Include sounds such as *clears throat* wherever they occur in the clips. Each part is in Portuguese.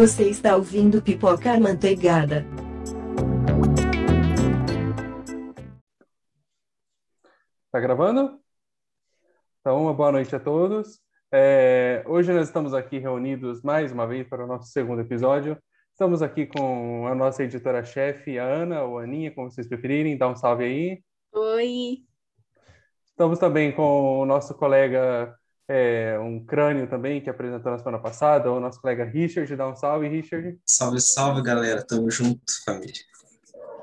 Você está ouvindo Pipoca Manteigada. Tá gravando? Então, uma boa noite a todos. É, hoje nós estamos aqui reunidos mais uma vez para o nosso segundo episódio. Estamos aqui com a nossa editora-chefe, a Ana, ou Aninha, como vocês preferirem. Dá um salve aí. Oi. Estamos também com o nosso colega, é, um crânio também, que apresentou na semana passada, o nosso colega Richard. Dá um salve, Richard. Salve, salve, galera. Tamo junto, família.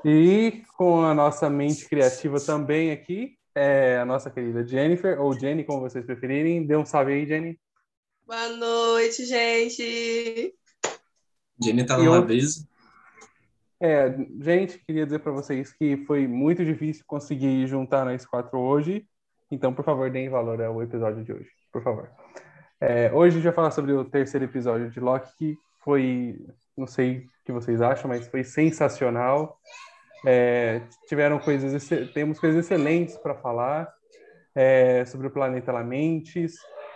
E com a nossa mente criativa também aqui, é a nossa querida Jennifer, ou Jenny, como vocês preferirem. Dê um salve aí, Jenny. Boa noite, gente. Jenny tá numa eu- brisa. É, gente, queria dizer para vocês que foi muito difícil conseguir juntar nós quatro hoje. Então, por favor, deem valor ao episódio de hoje, por favor. É, hoje a gente vai falar sobre o terceiro episódio de Loki, que foi, não sei o que vocês acham, mas foi sensacional. É, tiveram coisas, temos coisas excelentes para falar é, sobre o planeta Lamentes,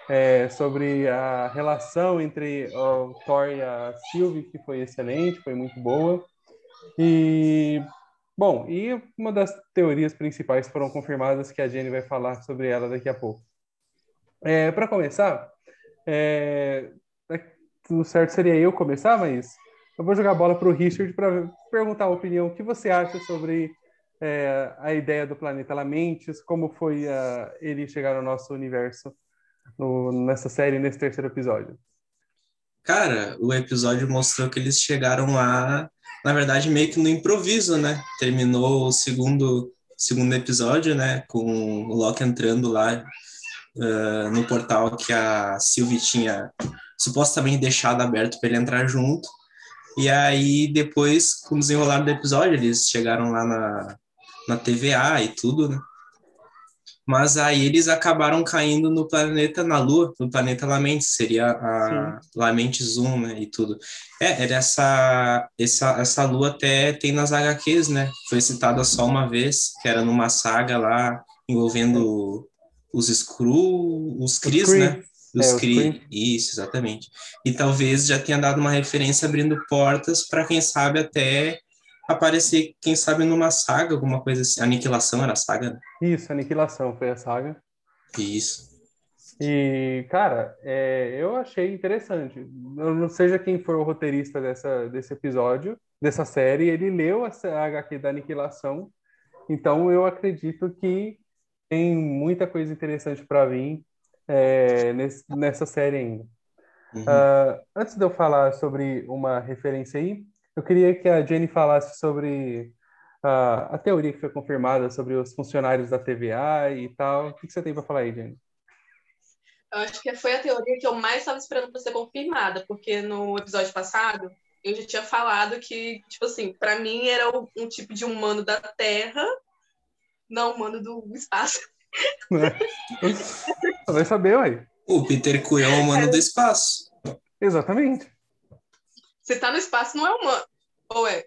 é, sobre a relação entre o Thor e a Sylvie, que foi excelente, foi muito boa. E, bom, e uma das teorias principais foram confirmadas que a Jenny vai falar sobre ela daqui a pouco. Para começar, é, o certo seria eu começar, mas eu vou jogar a bola para o Richard para perguntar a opinião. O que você acha sobre é, a ideia do planeta Lamentes? Como foi ah, ele chegar no nosso universo no- nessa série, nesse terceiro episódio? Cara, o episódio mostrou que eles chegaram lá, na verdade, meio que no improviso, né? Terminou o segundo, segundo episódio, né? Com o Loki entrando lá ah, no portal que a Sylvie tinha supostamente deixado aberto para ele entrar junto. E aí, depois, com o desenrolar do episódio, eles chegaram lá na, na TVA e tudo, né? Mas aí eles acabaram caindo no planeta, na Lua, no planeta Lamentes, seria a Lamentes 1, né, e tudo. É, era essa, essa, essa Lua até tem nas HQs, né, foi citada só uma vez, que era numa saga lá, envolvendo os Skrull, os Cris, né, os É, isso, exatamente. E talvez já tenha dado uma referência abrindo portas para quem sabe até aparecer, quem sabe numa saga, alguma coisa assim, Aniquilação era a saga, né? Isso, Aniquilação foi a saga. Isso. E, cara, é, eu achei interessante. Eu não seja quem for o roteirista dessa, desse episódio, dessa série, ele leu essa HQ da Aniquilação, então eu acredito que tem muita coisa interessante para vir é, nesse- nessa série ainda. Uhum. Ah, antes de eu falar sobre uma referência aí, eu queria que a Jenny falasse sobre ah, a teoria que foi confirmada sobre os funcionários da TVA e tal. O que que você tem para falar aí, Jenny? Eu acho que foi a teoria que eu mais estava esperando para ser confirmada, porque no episódio passado eu já tinha falado que, tipo assim, para mim era um tipo de humano da Terra, não humano do espaço. Vai saber, ué. O Peter Quill é o humano do espaço. Exatamente. Se tá no espaço, não é humano. Ou é?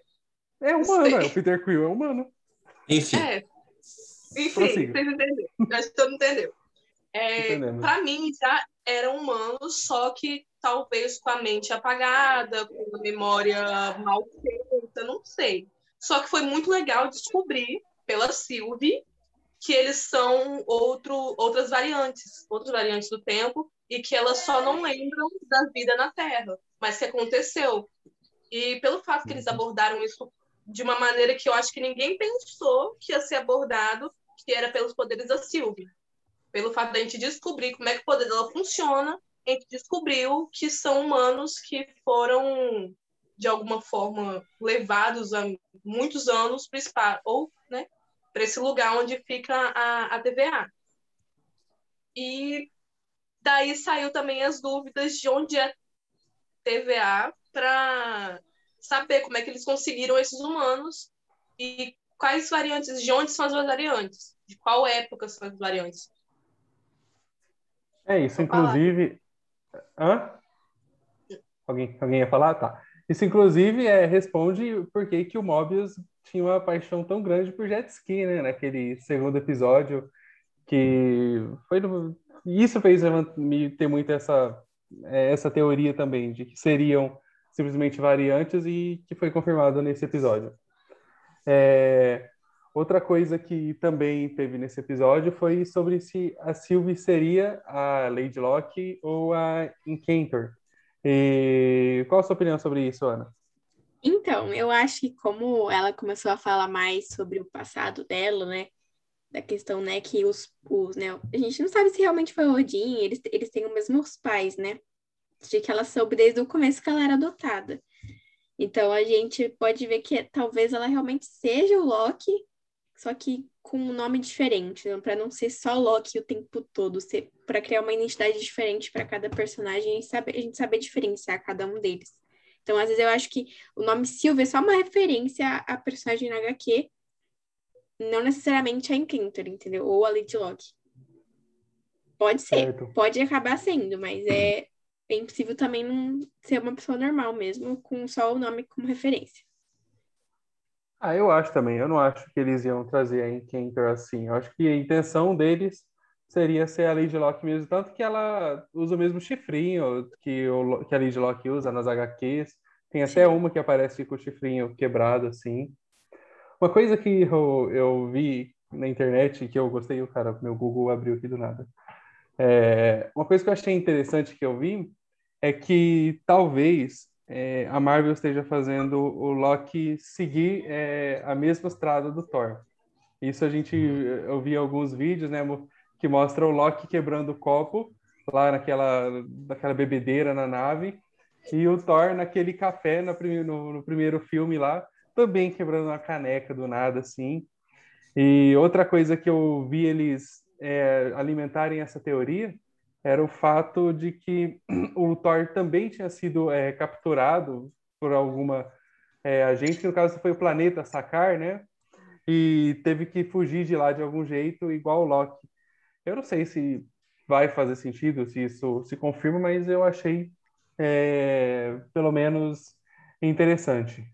É humano, é. O Peter Quill é humano. Enfim, É. Enfim, Prossiga. vocês entenderam. Eu Acho que todo mundo entendeu. É, para mim, já era humano, só que talvez com a mente apagada, com a memória mal feita, não sei. Só que foi muito legal descobrir pela Sylvie que eles são outro, outras variantes, outras variantes do tempo, e que elas só não lembram da vida na Terra, mas que aconteceu. E pelo fato que eles abordaram isso de uma maneira que eu acho que ninguém pensou que ia ser abordado, que era pelos poderes da Sylvie. Pelo fato da gente descobrir como é que o poder dela funciona, a gente descobriu que são humanos que foram, de alguma forma, levados há muitos anos para espaço, ou né, para esse lugar onde fica a, a TVA. E daí saiu também as dúvidas de onde é TVA para saber como é que eles conseguiram esses humanos e quais variantes, de onde são as variantes, de qual época são as variantes. É isso, Vou falar. inclusive. Hã? Alguém, alguém ia falar? Tá. Isso, inclusive, é, responde por que que o Mobius tinha uma paixão tão grande por jet ski, né? Naquele segundo episódio, que foi no- Isso fez me ter muito essa, é, essa teoria também, de que seriam simplesmente variantes e que foi confirmado nesse episódio. É, outra coisa que também teve nesse episódio foi sobre se a Sylvie seria a Lady Locke ou a Encantor. E qual a sua opinião sobre isso, Ana? Então, eu acho que como ela começou a falar mais sobre o passado dela, né? Da questão, né, que os, os né, a gente não sabe se realmente foi o Odin, eles, eles têm os mesmos pais, né? De que ela soube desde o começo que ela era adotada. Então a gente pode ver que talvez ela realmente seja o Loki, só que com um nome diferente, né? para não ser só Loki o tempo todo, para criar uma identidade diferente para cada personagem e saber, a gente saber diferenciar cada um deles. Então, às vezes eu acho que o nome Silva é só uma referência à personagem na HQ, não necessariamente a Encantor, entendeu? Ou a Lady Locke. Pode ser, certo. pode acabar sendo, mas é, é impossível também não ser uma pessoa normal mesmo, com só o nome como referência. Ah, eu acho também. Eu não acho que eles iam trazer a Encantor assim. Eu acho que a intenção deles seria ser a Lady Locke mesmo, tanto que ela usa o mesmo chifrinho que, o, que a Lady Locke usa nas HQs. Tem até uma que aparece com o chifrinho quebrado, assim. Uma coisa que eu, eu vi na internet que eu gostei, o cara, meu Google abriu aqui do nada. É, uma coisa que eu achei interessante que eu vi é que talvez é, a Marvel esteja fazendo o Loki seguir é, a mesma estrada do Thor. Isso a gente, eu vi alguns vídeos, né, que mostra o Loki quebrando o copo lá naquela, naquela bebedeira na nave e o Thor naquele café no, no, no primeiro filme lá, também quebrando uma caneca do nada, assim. E outra coisa que eu vi eles é, alimentarem essa teoria era o fato de que *clears throat* o Thor também tinha sido é, capturado por alguma é, agente, no caso foi o planeta Sakar, né? E teve que fugir de lá de algum jeito, igual o Loki. Eu não sei se vai fazer sentido, se isso se confirma, mas eu achei é, pelo menos interessante.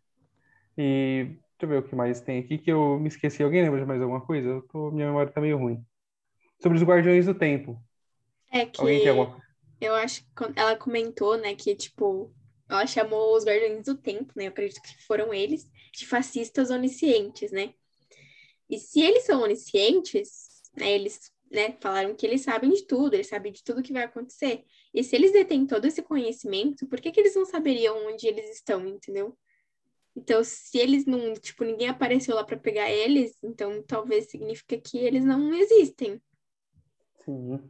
E deixa eu ver o que mais tem aqui que eu me esqueci. Alguém lembra de mais alguma coisa? Eu tô, minha memória está meio ruim. Sobre os Guardiões do Tempo. É que Alguém tem alguma... eu acho que ela comentou, né, que tipo, ela chamou os Guardiões do Tempo, né? Eu acredito que foram eles, de fascistas oniscientes, né? E se eles são oniscientes, né, eles né, falaram que eles sabem de tudo, eles sabem de tudo que vai acontecer. E se eles detêm todo esse conhecimento, por que, que eles não saberiam onde eles estão, entendeu? Então, se eles não, tipo, ninguém apareceu lá para pegar eles, então talvez significa que eles não existem. Sim.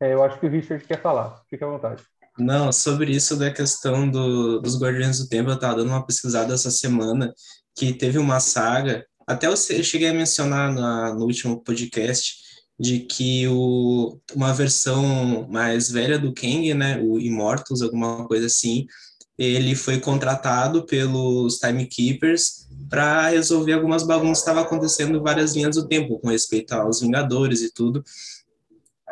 É, eu acho que o Richard quer falar. Fique à vontade. Não, sobre isso da questão do, dos Guardiões do Tempo, eu estava dando uma pesquisada essa semana que teve uma saga, até eu cheguei a mencionar na, no último podcast, de que o, uma versão mais velha do Kang, né, o Immortals, alguma coisa assim, ele foi contratado pelos Timekeepers para resolver algumas bagunças que estavam acontecendo em várias linhas do tempo, com respeito aos Vingadores e tudo.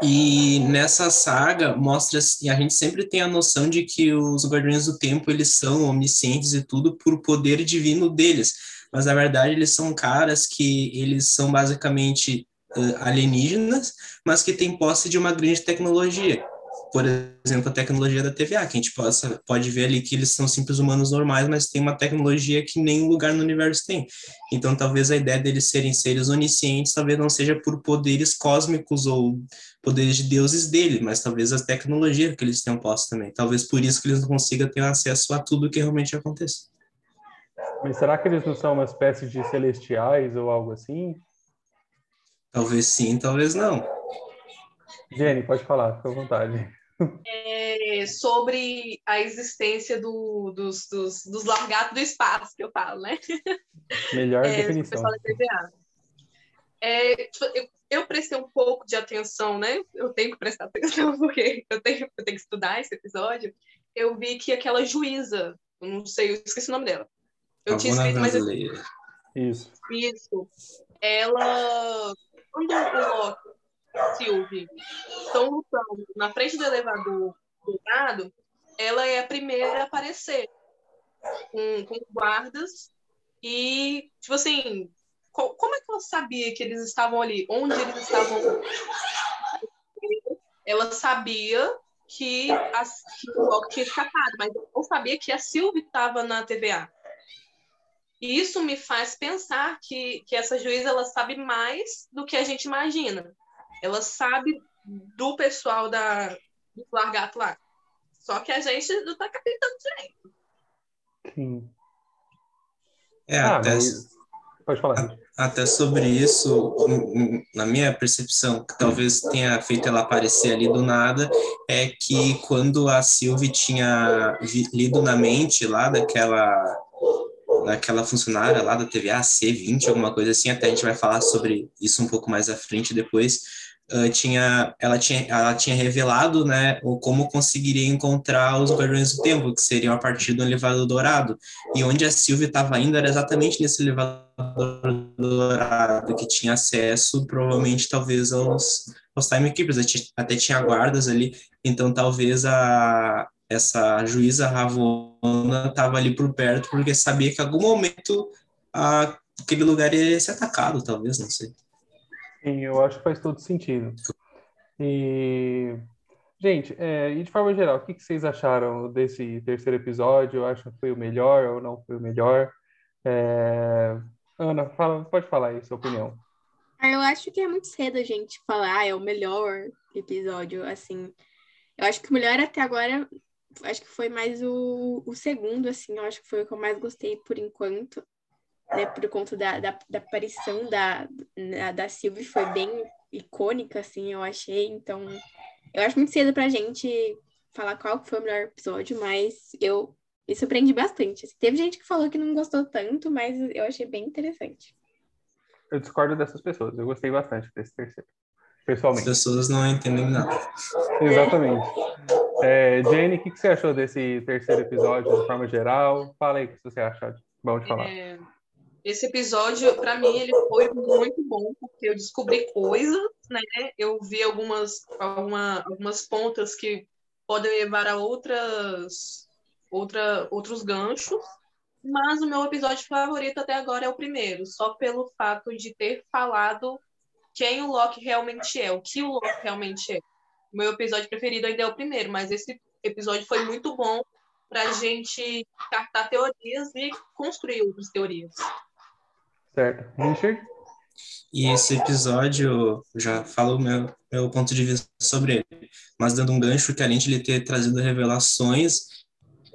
E nessa saga mostra assim, a gente sempre tem a noção de que os Guardiões do Tempo eles são omniscientes e tudo por poder divino deles, mas na verdade eles são caras que eles são basicamente alienígenas, mas que têm posse de uma grande tecnologia por exemplo, a tecnologia da TVA, que a gente possa, pode ver ali que eles são simples humanos normais, mas tem uma tecnologia que nenhum lugar no universo tem. Então, talvez a ideia deles serem seres oniscientes, talvez não seja por poderes cósmicos ou poderes de deuses dele, mas talvez a tecnologia que eles tenham posto também. Talvez por isso que eles não consigam ter acesso a tudo que realmente acontece. Mas será que eles não são uma espécie de celestiais ou algo assim? Talvez sim, talvez não. Jenny, pode falar, fica à vontade. É sobre a existência do, dos, dos, dos largatos do espaço, que eu falo, né? Melhor é, definição. É, tipo, eu, eu, prestei um pouco de atenção, né? Eu tenho que prestar atenção, *laughs* porque eu tenho, eu tenho que estudar esse episódio. Eu vi que aquela juíza, eu não sei, eu esqueci o nome dela. Eu tinha escrito, mas. Isso. Isso. Ela. Quando o Loki Sylvie estão lutando na frente do elevador do lado, ela é a primeira a aparecer com, com guardas e, tipo assim, co como é que ela sabia que eles estavam ali? Onde eles estavam? Ela sabia que, a, que o Loki tinha escapado, mas não sabia que a Sylvie estava na TVA. E isso me faz pensar que, que essa juíza ela sabe mais do que a gente imagina. Ela sabe do pessoal da, do Largato lá. Só que a gente não está capitando direito. Sim. É, Ah, até, mas- Pode falar. até sobre isso, na minha percepção, que talvez tenha feito ela aparecer ali do nada, é que quando a Sylvie tinha vi- lido na mente lá daquela daquela funcionária lá da TVA, C20, alguma coisa assim, até a gente vai falar sobre isso um pouco mais à frente depois, ah, tinha, ela, tinha, ela tinha revelado né, como conseguiria encontrar os Guardiões do Tempo, que seriam a partir do elevador dourado. E onde a Sylvie estava indo era exatamente nesse elevador dourado, que tinha acesso, provavelmente, talvez, aos, aos Timekeepers. Até ti- Até tinha guardas ali, então talvez a, essa juíza Ravonna estava ali por perto, porque sabia que em algum momento a, aquele lugar ia ser atacado, talvez, não sei. Sim, eu acho que faz todo sentido. E, gente, é, e de forma geral, o que que vocês acharam desse terceiro episódio? Acham que foi o melhor ou não foi o melhor? É, Ana, fala- pode falar aí sua opinião. Ah, Eu acho que é muito cedo a gente falar, ah, é o melhor episódio, assim. Eu acho que o melhor até agora, acho que foi mais o, o segundo, assim, eu acho que foi o que eu mais gostei por enquanto, né? Por conta da, da, da aparição da, da, da Sylvie, foi bem icônica, assim, eu achei. Então, eu acho muito cedo pra gente falar qual foi o melhor episódio, mas eu me surpreendi bastante. assim. Teve gente que falou que não gostou tanto, mas eu achei bem interessante. Eu discordo dessas pessoas. Eu gostei bastante desse terceiro, As pessoalmente. pessoas não entendem nada. Exatamente. É, Jenny, o que que você achou desse terceiro episódio de forma geral? Fala aí o que você acha. Bom de falar. É, esse episódio, para mim, ele foi muito bom, porque eu descobri coisas, né? Eu vi algumas, alguma, algumas pontas que podem levar a outras, outra, outros ganchos. Mas o meu episódio favorito até agora é o primeiro, só pelo fato de ter falado quem o Loki realmente é, o que o Loki realmente é. O meu episódio preferido ainda é o primeiro, mas esse episódio foi muito bom para a gente cartar teorias e construir outras teorias. Certo. Richard? E esse episódio, já falo o meu, meu ponto de vista sobre ele, mas dando um gancho que além de ele ter trazido revelações,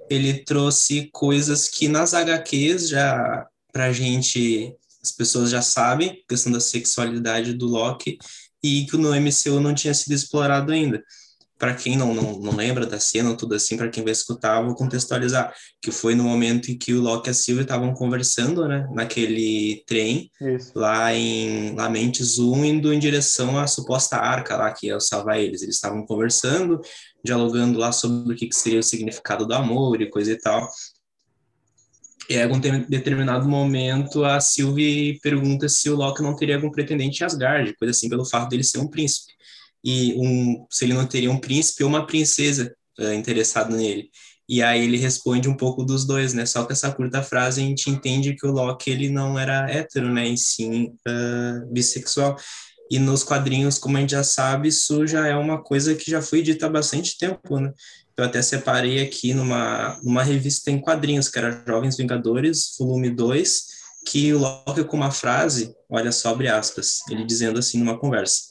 ele trouxe coisas que nas HQs já, pra gente, as pessoas já sabem, questão da sexualidade do Loki, e que no MCU não tinha sido explorado ainda. Para quem não, não, não lembra da cena, tudo assim, para quem vai escutar, vou contextualizar, que foi no momento em que o Loki e a Sylvie estavam conversando, né, naquele trem, Isso. lá em Lamentes 1, indo em direção à suposta arca lá que ia salvar eles. Eles estavam conversando, dialogando lá sobre o que, que seria o significado do amor e coisa e tal. E aí, em determinado momento, a Sylvie pergunta se o Loki não teria algum pretendente em Asgard, coisa assim, pelo fato dele ser um príncipe. E um, se ele não teria um príncipe ou uma princesa eh, interessado nele. E aí ele responde um pouco dos dois, né? Só que essa curta frase a gente entende que o Loki ele não era hétero, né? E sim ah, bissexual. E nos quadrinhos, como a gente já sabe, isso já é uma coisa que já foi dita há bastante tempo, né? Eu até separei aqui numa, numa revista em quadrinhos, que era Jovens Vingadores, volume 2, que o Loki com uma frase, olha só, abre aspas, ele dizendo assim numa conversa,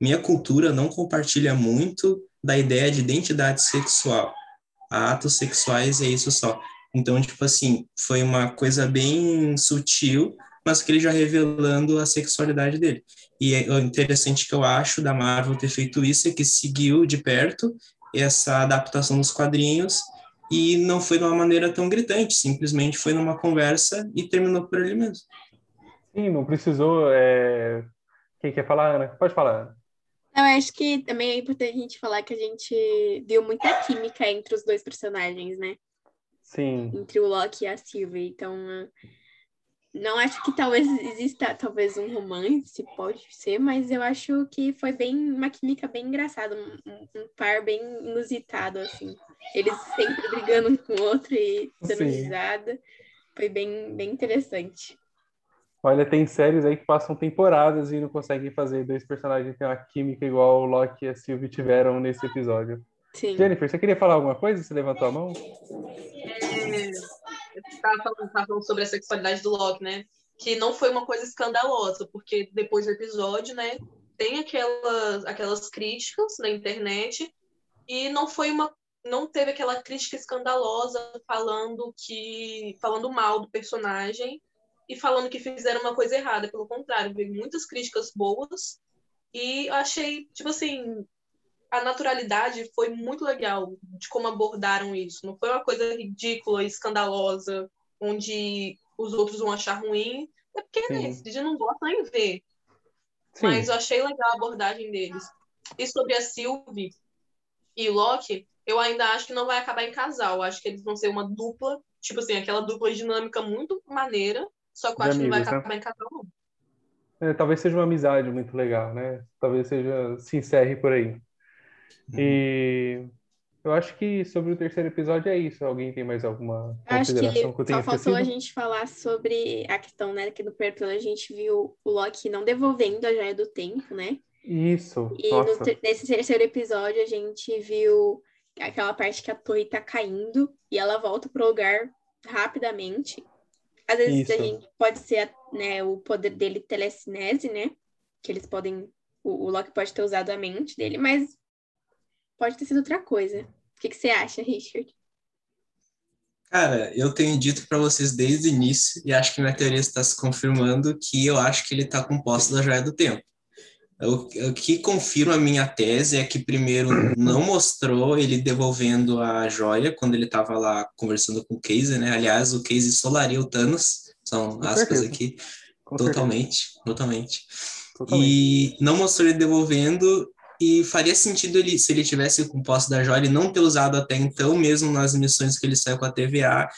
minha cultura não compartilha muito da ideia de identidade sexual. Atos sexuais é isso só. Então, tipo assim, foi uma coisa bem sutil, mas que ele já revelando a sexualidade dele. E é o interessante que eu acho da Marvel ter feito isso é que seguiu de perto essa adaptação dos quadrinhos e não foi de uma maneira tão gritante, simplesmente foi numa conversa e terminou por ali mesmo. Sim, não precisou. é, Quem quer falar, Ana? Pode falar. Eu acho que também é importante a gente falar que a gente viu muita química entre os dois personagens, né? Sim. Entre o Loki e a Sylvie. Então, não acho que talvez exista talvez um romance, pode ser, mas eu acho que foi bem uma química bem engraçada, um, um- par bem inusitado, assim. Eles sempre brigando um com o outro e dando risada. Foi bem, bem interessante. Olha, tem séries aí que passam temporadas e não conseguem fazer dois personagens ter uma química igual o Loki e a Sylvie tiveram nesse episódio. Sim. Jennifer, você queria falar alguma coisa? Você levantou a mão? É, eu tava falando, falando sobre a sexualidade do Loki, né? Que não foi uma coisa escandalosa, porque depois do episódio, né, tem aquelas, aquelas críticas na internet e não foi uma não teve aquela crítica escandalosa falando que falando mal do personagem e falando que fizeram uma coisa errada, pelo contrário, veio muitas críticas boas e achei, tipo assim, a naturalidade foi muito legal de como abordaram isso. Não foi uma coisa ridícula, escandalosa, onde os outros vão achar ruim. É porque, Sim. né, eles não gostam nem ver. Sim. Mas eu achei legal a abordagem deles. E sobre a Sylvie e o Loki, eu ainda acho que não vai acabar em casal. Eu acho que eles vão ser uma dupla, tipo assim, aquela dupla dinâmica muito maneira. Só que eu De acho que não vai amigos, né? acabar em casal, não. É, talvez seja uma amizade muito legal, né? Talvez seja se encerre por aí. E eu acho que sobre o terceiro episódio é isso. Alguém tem mais alguma Eu acho que consideração que eu tenha só faltou a gente falar sobre a questão, né, que no primeiro episódio a gente viu o Loki não devolvendo a joia do tempo, né? Isso, E no nesse terceiro episódio a gente viu aquela parte que a torre tá caindo e ela volta pro lugar rapidamente. Às vezes a Isso. gente pode ser né, o poder dele telecinese, né? Que eles podem. O, o Loki pode ter usado a mente dele, mas pode ter sido outra coisa. O que, que você acha, Richard? Cara, eu tenho dito para vocês desde o início, e acho que minha teoria está se confirmando, que eu acho que ele está com posse da joia do tempo. O, o que confirma a minha tese é que, primeiro, não mostrou ele devolvendo a joia quando ele estava lá conversando com o Casey, né? Aliás, o Casey solaria o Thanos, são Com aspas certeza. aqui, totalmente, totalmente. totalmente. E não mostrou ele devolvendo, e faria sentido ele, se ele tivesse com posse da joia, ele não ter usado até então, mesmo nas missões que ele saiu com a TVA,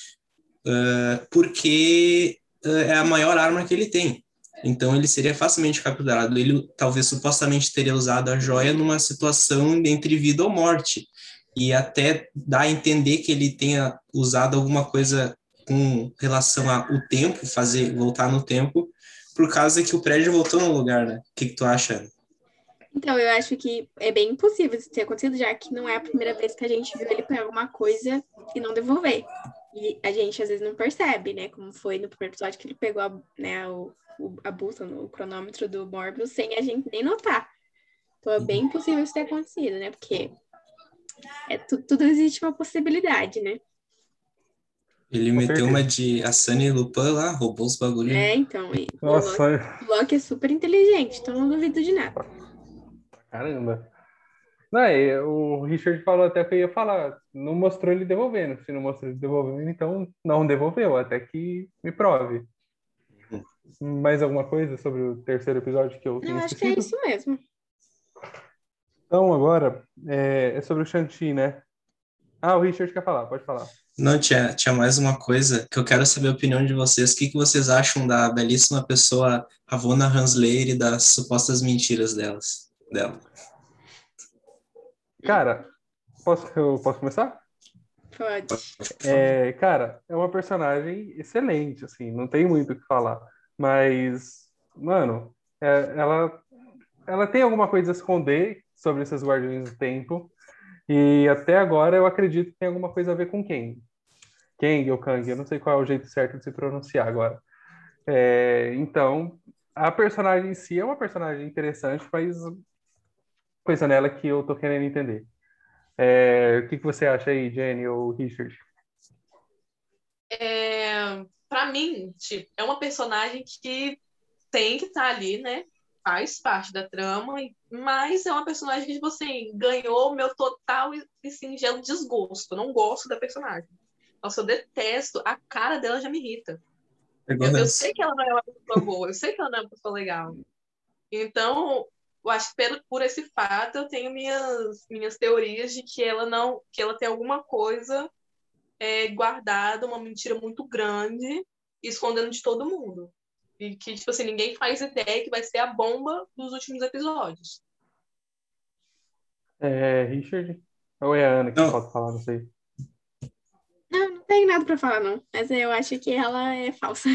ah, porque ah, é a maior arma que ele tem. Então ele seria facilmente capturado. Ele talvez supostamente teria usado a joia numa situação entre vida ou morte. E até dá a entender que ele tenha usado alguma coisa com relação ao tempo, fazer voltar no tempo, por causa que o prédio voltou no lugar, né? O que, que tu acha? Então, eu acho que é bem impossível isso ter acontecido, já que não é a primeira vez que a gente viu ele pegar alguma coisa e não devolver. E a gente às vezes não percebe, né? Como foi no primeiro episódio que ele pegou a, né, o, o- a bússola, o cronômetro do Morbius sem a gente nem notar. Então é bem impossível isso ter acontecido, né? Porque é, tu- tudo existe uma possibilidade, né? Ele Com meteu certeza. uma de a Sunny Lupin lá, roubou os bagulhos. É, então. E o Nossa, Loki, o Loki é super inteligente, então não duvido de nada. Caramba. Não, é, o Richard falou até que eu ia falar, não mostrou ele devolvendo. Se não mostrou ele devolvendo, então não devolveu, até que me prove. Mais alguma coisa sobre o terceiro episódio que eu tenho Eu acho que é isso mesmo. Então, agora, é, é sobre o Shanti, né? Ah, o Richard quer falar, pode falar. Não, tinha, tinha mais uma coisa que eu quero saber a opinião de vocês. O que, que vocês acham da belíssima pessoa Ravonna Hansleir e das supostas mentiras delas, dela? Cara, posso, eu posso começar? Pode. É, cara, é uma personagem excelente, assim, não tem muito o que falar. Mas, mano, é- ela, ela tem alguma coisa a esconder sobre esses Guardiões do Tempo. E até agora eu acredito que tem alguma coisa a ver com Kang. Kang ou Kang, eu não sei qual é o jeito certo de se pronunciar agora. É, então, a personagem em si é uma personagem interessante, mas coisa nela que eu tô querendo entender. É, o que, que você acha aí, Jenny ou Richard? É, para mim, tipo, é uma personagem que tem que estar ali, né? Faz parte da trama, e- mas é uma personagem que, tipo assim, ganhou o meu total e, singelo desgosto. Eu não gosto da personagem. Nossa, eu detesto. A cara dela já me irrita. Pegou Eu, eu sei que ela não é uma pessoa boa, eu sei que ela não é uma pessoa legal. Então, eu acho que pelo- por esse fato, eu tenho minhas, minhas teorias de que ela não, que ela tem alguma coisa é, guardada, uma mentira muito grande, escondendo de todo mundo. E que, tipo assim, ninguém faz ideia que vai ser a bomba dos últimos episódios. É, Richard? Ou é a Ana que Não. pode falar, não sei. Não, não tem nada pra falar, não. Mas eu acho que ela é falsa.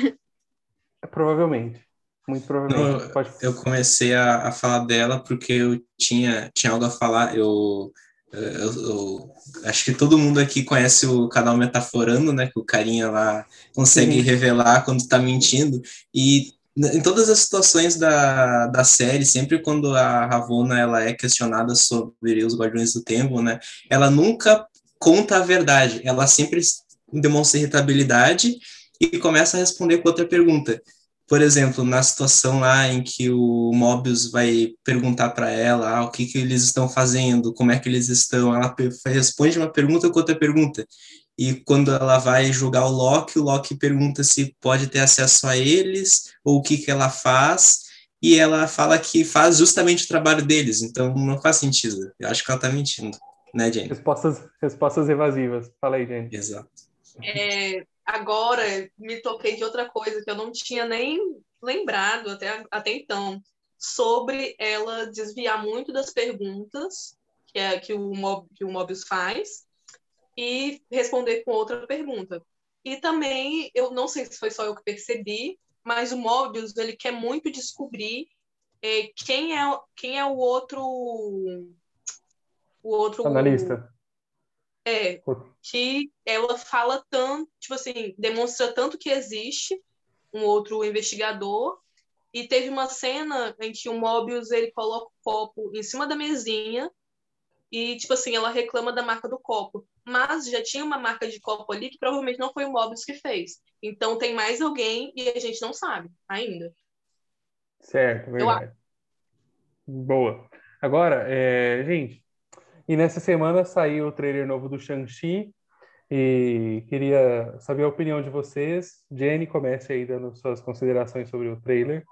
É, provavelmente. Muito provavelmente. Não, Pode... Eu comecei a, a falar dela porque eu tinha, tinha algo a falar. Eu Eu, eu, acho que todo mundo aqui conhece o canal Metaforando, né? Que o carinha lá consegue Sim. revelar quando está mentindo. E em todas as situações da, da série, sempre quando a Ravonna ela é questionada sobre os Guardiões do Tempo, né? Ela nunca conta a verdade. Ela sempre demonstra irritabilidade e começa a responder com outra pergunta por exemplo, na situação lá em que o Mobius vai perguntar para ela ah, o que, que eles estão fazendo, como é que eles estão, ela responde uma pergunta com outra pergunta. E quando ela vai julgar o Loki, o Loki pergunta se pode ter acesso a eles, ou o que, que ela faz, e ela fala que faz justamente o trabalho deles, então não faz sentido. Eu acho que ela está mentindo, né, Jane? Respostas, respostas evasivas. Fala aí, Jane. Exato. É, agora me toquei de outra coisa que eu não tinha nem lembrado até, até então, sobre ela desviar muito das perguntas que, é, que, o, Mob, que o Mobius faz e responder com outra pergunta. E também, eu não sei se foi só eu que percebi, mas o Mobius ele quer muito descobrir é, quem, é, quem é o outro. O outro. Analista. É, que ela fala tanto, tipo assim, demonstra tanto que existe um outro investigador. E teve uma cena em que o Mobius ele coloca o copo em cima da mesinha e, tipo assim, ela reclama da marca do copo. Mas já tinha uma marca de copo ali que provavelmente não foi o Mobius que fez. Então tem mais alguém e a gente não sabe ainda. Certo, verdade. Eu... Boa. Agora, é, gente, e nessa semana saiu o trailer novo do Shang-Chi e queria saber a opinião de vocês. Jenny, comece aí dando suas considerações sobre o trailer.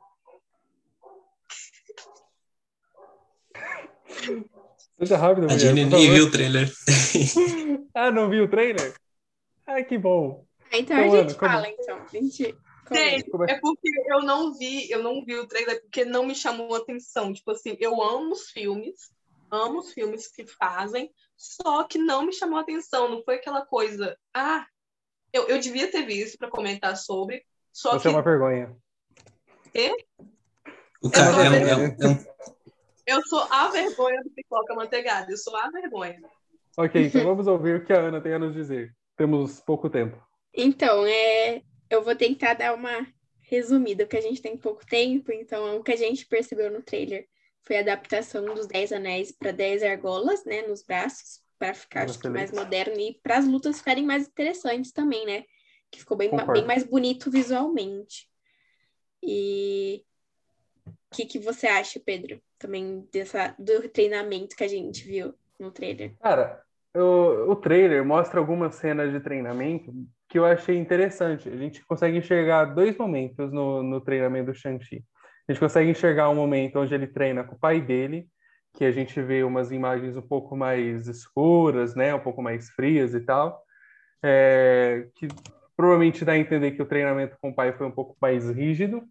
Seja rápido, mulher, A Jenny nem viu o trailer. *laughs* ah, não viu o trailer? Ah, que bom. Então, então a gente Ana, fala, como... então. A gente... Gente, é? é porque eu não vi, eu não vi o trailer porque não me chamou atenção. Tipo assim, eu amo os filmes, amo os filmes que fazem, só que não me chamou a atenção, não foi aquela coisa, ah, eu, eu devia ter visto para comentar sobre, só Você que... é uma vergonha. Quê? O cara é, é, é, um... Eu sou a vergonha do pipoca manteigada, eu sou a vergonha. Ok, então vamos ouvir o que a Ana tem a nos dizer. Temos pouco tempo. Então, é... eu vou tentar dar uma resumida, porque a gente tem pouco tempo, então o que a gente percebeu no trailer foi a adaptação dos Dez Anéis para Dez Argolas, né, nos braços, para ficar acho que, mais moderno e para as lutas ficarem mais interessantes também, né? Que ficou bem, bem mais bonito visualmente. E o que, que você acha, Pedro, também dessa, do treinamento que a gente viu no trailer? Cara, o, o trailer mostra algumas cenas de treinamento que eu achei interessante. A gente consegue enxergar dois momentos no, no treinamento do Shang-Chi. A gente consegue enxergar um momento onde ele treina com o pai dele, que a gente vê umas imagens um pouco mais escuras, né, um pouco mais frias e tal, é, que provavelmente dá a entender que o treinamento com o pai foi um pouco mais rígido.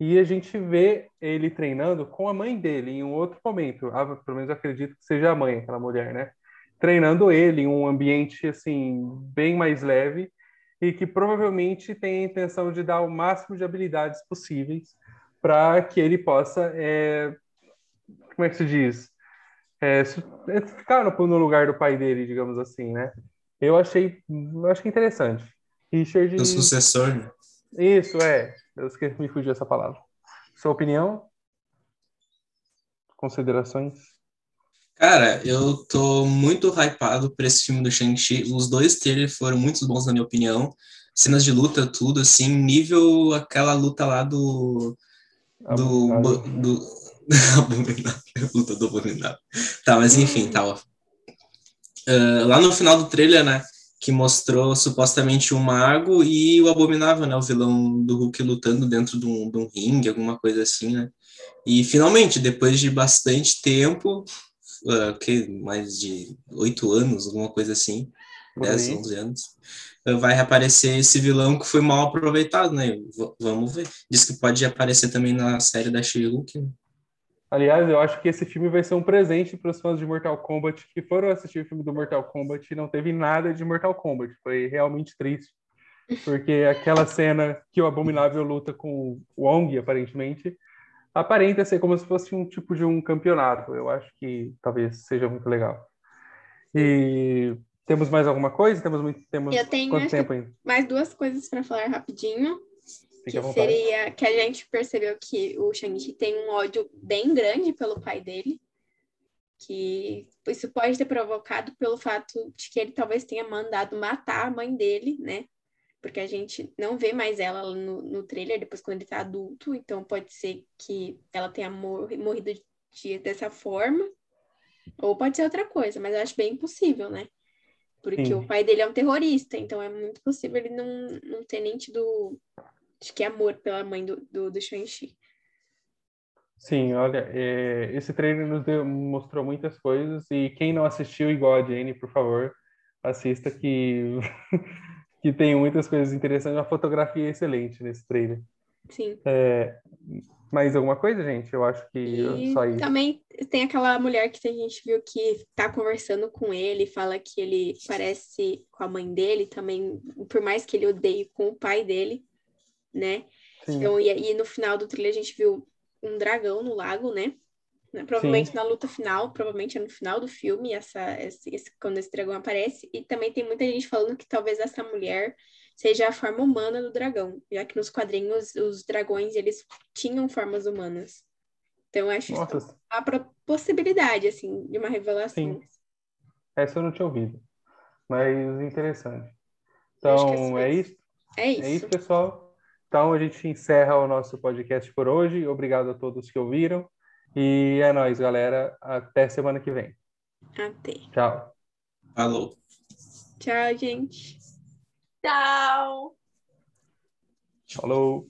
E a gente vê ele treinando com a mãe dele em um outro momento. Ah, pelo menos acredito que seja a mãe, aquela mulher, né? Treinando ele em um ambiente assim bem mais leve e que provavelmente tem a intenção de dar o máximo de habilidades possíveis para que ele possa, é, como é que se diz? É, é ficar no, no, lugar do pai dele, digamos assim, né? Eu achei, eu achei interessante. Richard. O sucessor, né? Isso, é. Eu esqueci, me fugiu essa palavra. Sua opinião? Considerações? Cara, eu tô muito hypado por esse filme do Shang-Chi. Os dois trailers foram muito bons, na minha opinião. Cenas de luta, tudo, assim, nível aquela luta lá do do, do, *laughs* abominável, luta do abominável. Tá, mas enfim, tá. Uh, lá no final do trailer, né, que mostrou supostamente o mago e o abominável, né, o vilão do Hulk lutando dentro de um, de um ringue, alguma coisa assim, né. E finalmente, depois de bastante tempo, uh, que mais de oito anos, alguma coisa assim, dez, onze anos, vai reaparecer esse vilão que foi mal aproveitado, né? V vamos ver. Diz que pode aparecer também na série da She-Hulk. Né? Aliás, eu acho que esse filme vai ser um presente para os fãs de Mortal Kombat que foram assistir o filme do Mortal Kombat e não teve nada de Mortal Kombat. Foi realmente triste. Porque aquela cena que o Abominável luta com o Wong, aparentemente, aparenta ser como se fosse um tipo de um campeonato. Eu acho que talvez seja muito legal. E temos mais alguma coisa? Temos muito temos Eu tenho, quanto tempo ainda? Mais duas coisas para falar rapidinho. Fique que seria que a gente percebeu que o Shang-Chi tem um ódio bem grande pelo pai dele, que isso pode ter provocado pelo fato de que ele talvez tenha mandado matar a mãe dele, né? Porque a gente não vê mais ela no, no trailer depois quando ele tá adulto, então pode ser que ela tenha mor- morrido de- dessa forma, ou pode ser outra coisa, mas eu acho bem impossível, né? Porque Sim. o pai dele é um terrorista, então é muito possível ele não, não ter nem tido Acho que é amor pela mãe do, do, do Shang-Chi. Sim, olha, é, esse trailer nos deu- mostrou muitas coisas e quem não assistiu igual a Jane, por favor, assista que *laughs* que tem muitas coisas interessantes, a fotografia é excelente nesse trailer. Sim. Mais alguma coisa, gente? Eu acho que E só isso. também tem aquela mulher que a gente viu que tá conversando com ele, fala que ele parece com a mãe dele também, por mais que ele odeie com o pai dele, né? Sim. Então, e, e no final do trailer a gente viu um dragão no lago, né? Né, Provavelmente Sim. na luta final, provavelmente é no final do filme, essa, esse, esse- quando esse dragão aparece. E também tem muita gente falando que talvez essa mulher seja a forma humana do dragão, já que nos quadrinhos os dragões eles tinham formas humanas. Então eu acho que Nossa, há pro- possibilidade assim de uma revelação. Sim. essa eu não tinha ouvido, mas interessante. É Então, é isso. isso. É isso. É isso, pessoal. Então a gente encerra o nosso podcast por hoje. Obrigado a todos que ouviram. E é nóis, galera. Até semana que vem. Até. Tchau. Falou. Tchau, gente. Tchau! Falou.